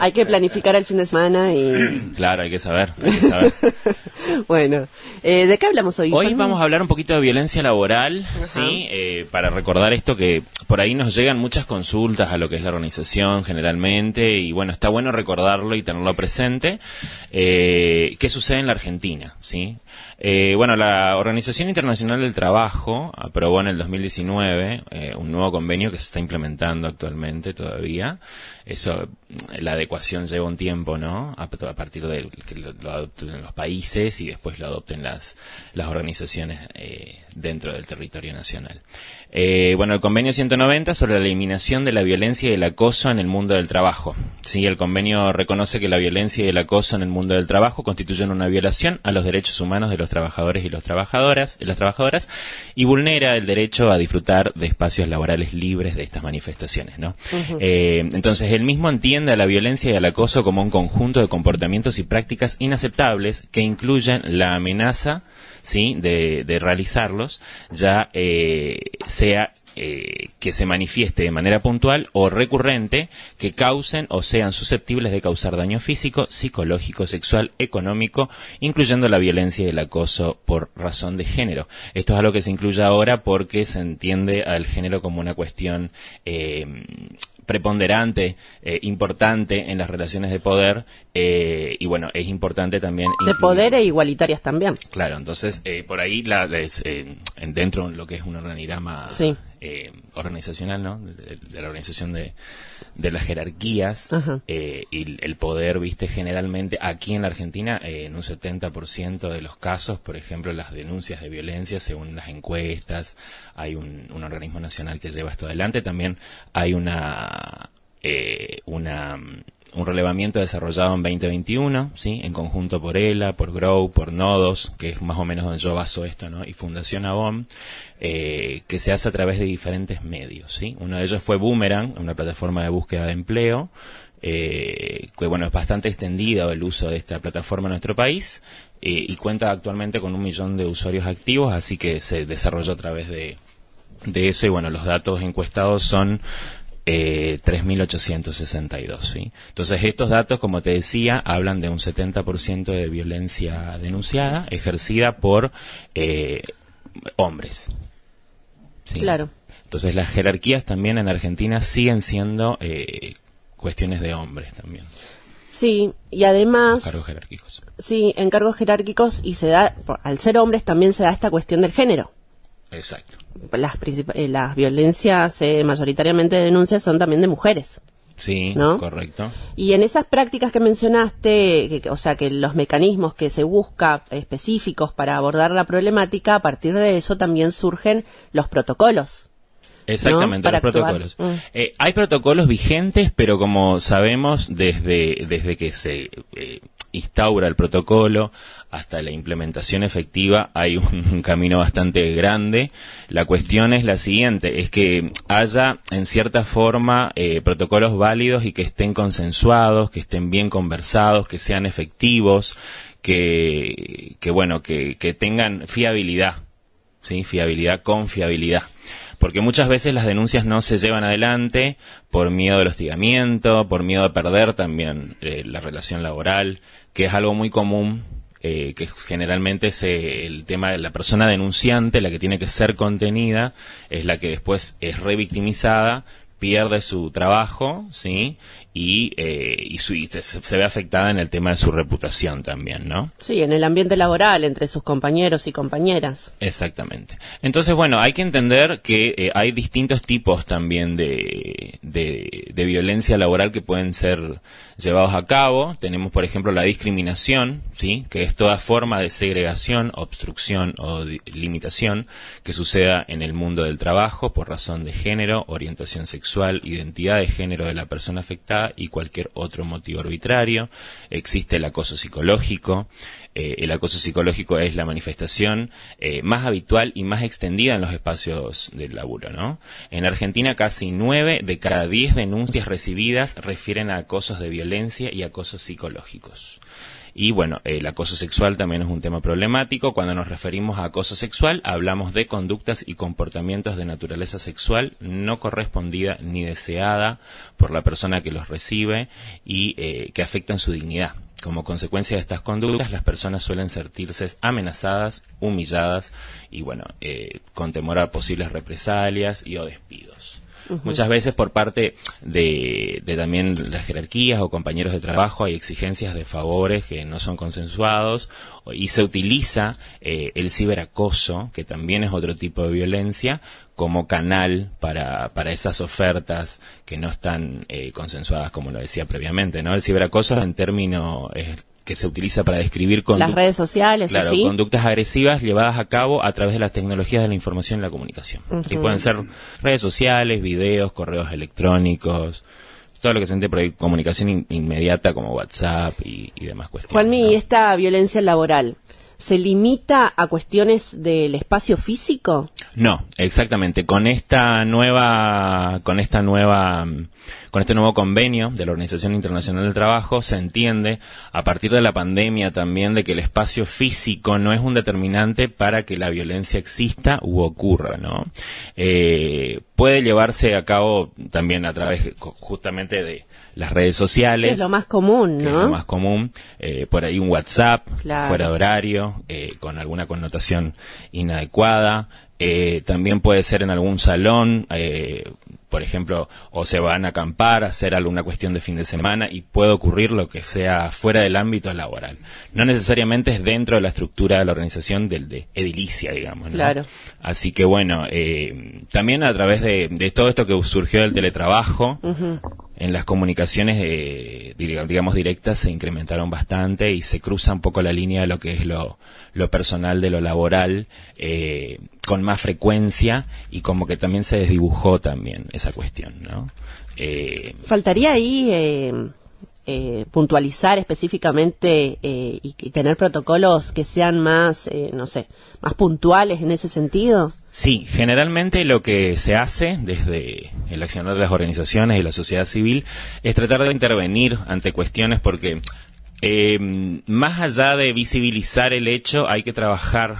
hay que planificar el fin de semana y... Claro, hay que saber, hay que saber. bueno, eh, ¿de qué hablamos hoy? Hoy vamos a hablar un poquito de violencia laboral, ¿sí? Eh, para recordar esto que por ahí nos llegan muchas consultas a lo que es la organización generalmente y bueno, está bueno recordarlo y tenerlo presente. Eh, ¿Qué sucede en la Argentina, sí? Eh, bueno, la Organización Internacional del Trabajo aprobó en el 2019 eh, un nuevo convenio que se está implementando actualmente todavía. Eso, la adecuación lleva un tiempo, ¿no? A, partir de que lo, adopten los países y después lo adopten las, las organizaciones eh, dentro del territorio nacional. Eh, bueno, el convenio 190 sobre la eliminación de la violencia y el acoso en el mundo del trabajo. Sí, el convenio reconoce que la violencia y el acoso en el mundo del trabajo constituyen una violación a los derechos humanos de los trabajadores y las trabajadoras, las trabajadoras y vulnera el derecho a disfrutar de espacios laborales libres de estas manifestaciones, ¿no? eh, entonces, él mismo entiende a la violencia y al acoso como un conjunto de comportamientos y prácticas inaceptables que incluyen la amenaza ¿sí? de, de realizarlos, ya eh, sea eh, que se manifieste de manera puntual o recurrente que causen o sean susceptibles de causar daño físico, psicológico, sexual, económico, incluyendo la violencia y el acoso por razón de género. Esto es algo que se incluye ahora porque se entiende al género como una cuestión eh, preponderante, eh, importante en las relaciones de poder eh, y bueno, es importante también... De poder e igualitarias también. Claro, entonces eh, por ahí la, dentro de lo que es un organigrama organizacional, ¿no? De, la organización de, de las jerarquías y el poder, viste, generalmente aquí en la Argentina, en un 70% de los casos, por ejemplo, las denuncias de violencia, según las encuestas, hay un, un organismo nacional que lleva esto adelante, también hay una eh, una, un relevamiento desarrollado en 2021, ¿sí? en conjunto por ELA, por GROW, por Nodos, que es más o menos donde yo baso esto, ¿no? y Fundación Avon, eh, que se hace a través de diferentes medios. ¿sí? Uno de ellos fue Boomerang, una plataforma de búsqueda de empleo, eh, que bueno, es bastante extendido el uso de esta plataforma en nuestro país eh, y cuenta actualmente con un millón de usuarios activos, así que se desarrolló a través de, de eso y bueno, los datos encuestados son eh, 3.862. ¿sí? Entonces, estos datos, como te decía, hablan de un 70% de violencia denunciada ejercida por eh, hombres. ¿sí? Claro. Entonces, las jerarquías también en Argentina siguen siendo eh, cuestiones de hombres también. Sí, y además... Cargos jerárquicos. Sí, en cargos jerárquicos y se da, al ser hombres también se da esta cuestión del género. Exacto. Las, eh, las violencias eh, mayoritariamente denuncias son también de mujeres. Sí, ¿no? correcto. Y en esas prácticas que mencionaste, o sea, que los mecanismos que se busca específicos para abordar la problemática, a partir de eso también surgen los protocolos. Exactamente, los protocolos. Mm. Eh, hay protocolos vigentes, pero como sabemos, desde, desde que se instaura el protocolo hasta la implementación efectiva hay un, camino bastante grande. La cuestión es la siguiente, es que haya en cierta forma eh, protocolos válidos y que estén consensuados, que estén bien conversados, que sean efectivos, que, que bueno, que, tengan fiabilidad, ¿sí? Fiabilidad, confiabilidad porque muchas veces las denuncias no se llevan adelante por miedo al hostigamiento, por miedo a perder también eh, la relación laboral, que es algo muy común eh, que generalmente es el tema de la persona denunciante, la que tiene que ser contenida, es la que después es revictimizada, pierde su trabajo, ¿sí? Y, eh, y, su, se, ve afectada en el tema de su reputación también, ¿no? Sí, en el ambiente laboral, entre sus compañeros y compañeras. Exactamente. Entonces, bueno, hay que entender que eh, hay distintos tipos también de, de, de, violencia laboral que pueden ser llevados a cabo. Tenemos, por ejemplo, la discriminación, ¿sí? Que es toda forma de segregación, obstrucción o limitación que suceda en el mundo del trabajo por razón de género, orientación sexual, identidad de género de la persona afectada y cualquier otro motivo arbitrario. Existe el acoso psicológico. Eh, el acoso psicológico es la manifestación eh, más habitual y más extendida en los espacios del laburo, ¿no? En Argentina casi nueve de cada diez denuncias recibidas refieren a acosos de violencia y acosos psicológicos. Y bueno, el acoso sexual también es un tema problemático. Cuando nos referimos a acoso sexual, hablamos de conductas y comportamientos de naturaleza sexual no correspondida ni deseada por la persona que los recibe y eh, que afectan su dignidad. Como consecuencia de estas conductas, las personas suelen sentirse amenazadas, humilladas y, bueno, eh, con temor a posibles represalias y o Muchas veces por parte de, también las jerarquías o compañeros de trabajo hay exigencias de favores que no son consensuados y se utiliza eh, el ciberacoso, que también es otro tipo de violencia, como canal para, para esas ofertas que no están eh, consensuadas, como lo decía previamente. ¿no? El ciberacoso en término que se utiliza para describir las redes sociales, claro, conductas agresivas llevadas a cabo a través de las tecnologías de la información y la comunicación. Y pueden ser redes sociales, videos, correos electrónicos, todo lo que se entiende por ahí, comunicación inmediata como WhatsApp y, demás cuestiones. Juanmi, esta violencia laboral, se limita a cuestiones del espacio físico? No, exactamente. Con esta nueva, con esta nueva, con este nuevo convenio de la Organización Internacional del Trabajo se entiende a partir de la pandemia también de que el espacio físico no es un determinante para que la violencia exista u ocurra, ¿no? Eh, puede llevarse a cabo también a través justamente de las redes sociales. es lo más común, ¿no? es lo más común. Eh, por ahí un WhatsApp fuera de horario, eh, con alguna connotación inadecuada. Eh, también puede ser en algún salón, eh, por ejemplo, o se van a acampar, hacer alguna cuestión de fin de semana y puede ocurrir lo que sea fuera del ámbito laboral. No necesariamente es dentro de la estructura de la organización del de edilicia, digamos. Claro. Así que bueno, también a través de, todo esto que surgió del teletrabajo, en las comunicaciones, eh, digamos, directas se incrementaron bastante y se cruza un poco la línea de lo que es lo, lo personal de lo laboral eh, con más frecuencia y como que también se desdibujó también esa cuestión, ¿no? Eh, Faltaría ahí eh, puntualizar específicamente eh, y, tener protocolos que sean más, eh, no sé, más puntuales en ese sentido? Sí, generalmente lo que se hace desde el accionar de las organizaciones y la sociedad civil es tratar de intervenir ante cuestiones porque más allá de visibilizar el hecho hay que trabajar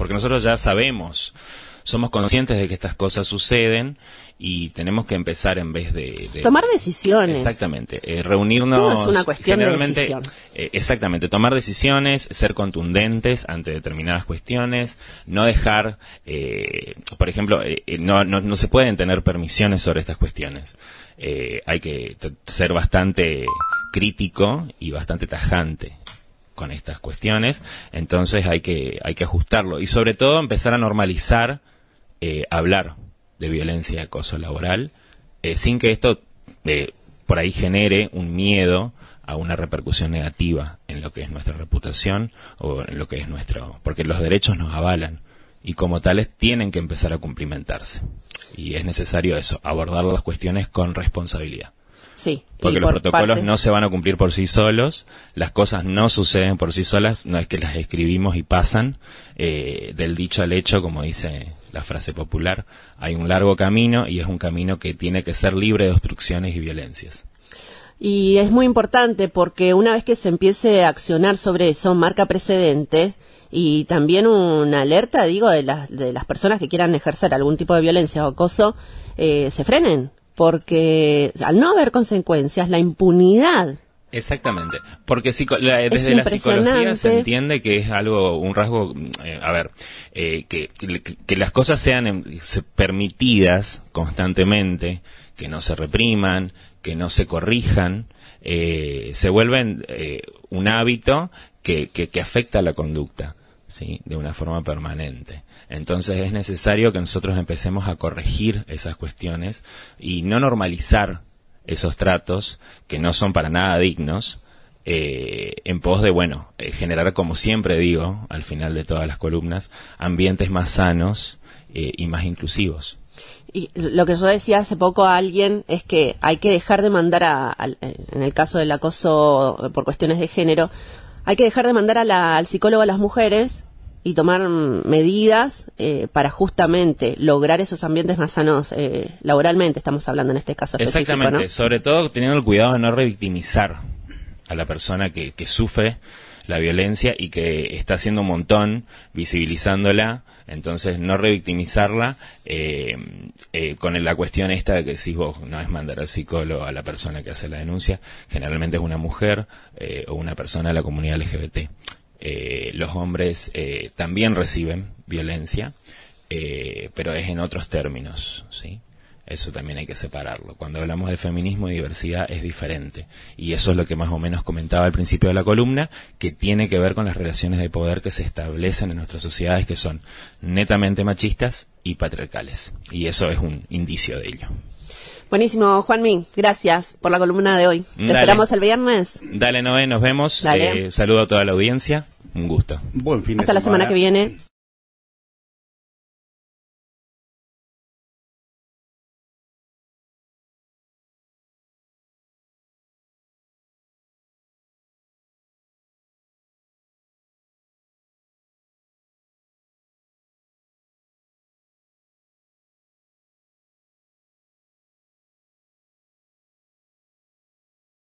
porque nosotros ya sabemos somos conscientes de que estas cosas suceden y tenemos que empezar en vez de, tomar decisiones. Exactamente eh, reunirnos Todo es una cuestión de decisión. Eh, exactamente tomar decisiones ser contundentes ante determinadas cuestiones no dejar eh, por ejemplo no, no, no, se pueden tener permisiones sobre estas cuestiones. Hay que ser bastante crítico y bastante tajante con estas cuestiones entonces hay que hay que ajustarlo y sobre todo empezar a normalizar hablar de violencia y acoso laboral, eh, sin que esto eh, por ahí genere un miedo a una repercusión negativa en lo que es nuestra reputación o en lo que es nuestro, porque los derechos nos avalan y como tales tienen que empezar a cumplimentarse. Y es necesario eso, abordar las cuestiones con responsabilidad. Sí. Porque los protocolos no se van a cumplir por sí solos, las cosas no suceden por sí solas, no es que las escribimos y pasan, eh, del dicho al hecho, como dice la frase popular, hay un largo camino y es un camino que tiene que ser libre de obstrucciones y violencias. Y es muy importante porque una vez que se empiece a accionar sobre eso, marca precedentes y también una alerta, digo, de, de las personas que quieran ejercer algún tipo de violencia o acoso, eh, se frenen porque al no haber consecuencias, la impunidad Exactamente, porque desde la psicología se entiende que es algo, un rasgo, eh, a ver, eh, que, que, las cosas sean permitidas constantemente, que no se repriman, que no se corrijan, eh, se vuelven un hábito que, que, que afecta a la conducta. ¿Sí? de una forma permanente. Entonces es necesario que nosotros empecemos a corregir esas cuestiones y no normalizar esos tratos que no son para nada dignos eh, en pos de, bueno, eh, generar, como siempre digo, al final de todas las columnas, ambientes más sanos eh, y más inclusivos. Y lo que yo decía hace poco a alguien es que hay que dejar de mandar, a, en el caso del acoso por cuestiones de género, hay que dejar de mandar al psicólogo a las mujeres y tomar medidas eh, para justamente lograr esos ambientes más sanos eh, laboralmente, estamos hablando en este caso específico, Exactamente, sobre todo teniendo el cuidado de no revictimizar a la persona que, que sufre la violencia y que está haciendo un montón visibilizándola, entonces no revictimizarla eh, eh, con la cuestión esta de que si vos no es mandar al psicólogo a la persona que hace la denuncia, generalmente es una mujer eh, o una persona de la comunidad LGBT. los hombres también reciben violencia, pero es en otros términos, ¿sí? Eso también hay que separarlo. Cuando hablamos de feminismo y diversidad es diferente. Y eso es lo que más o menos comentaba al principio de la columna, que tiene que ver con las relaciones de poder que se establecen en nuestras sociedades que son netamente machistas y patriarcales. Y eso es un indicio de ello. Buenísimo, Juanmi, gracias por la columna de hoy. Te esperamos el viernes. Dale, Noé, nos vemos. Eh, saludo a toda la audiencia. Un gusto. Hasta la semana que viene.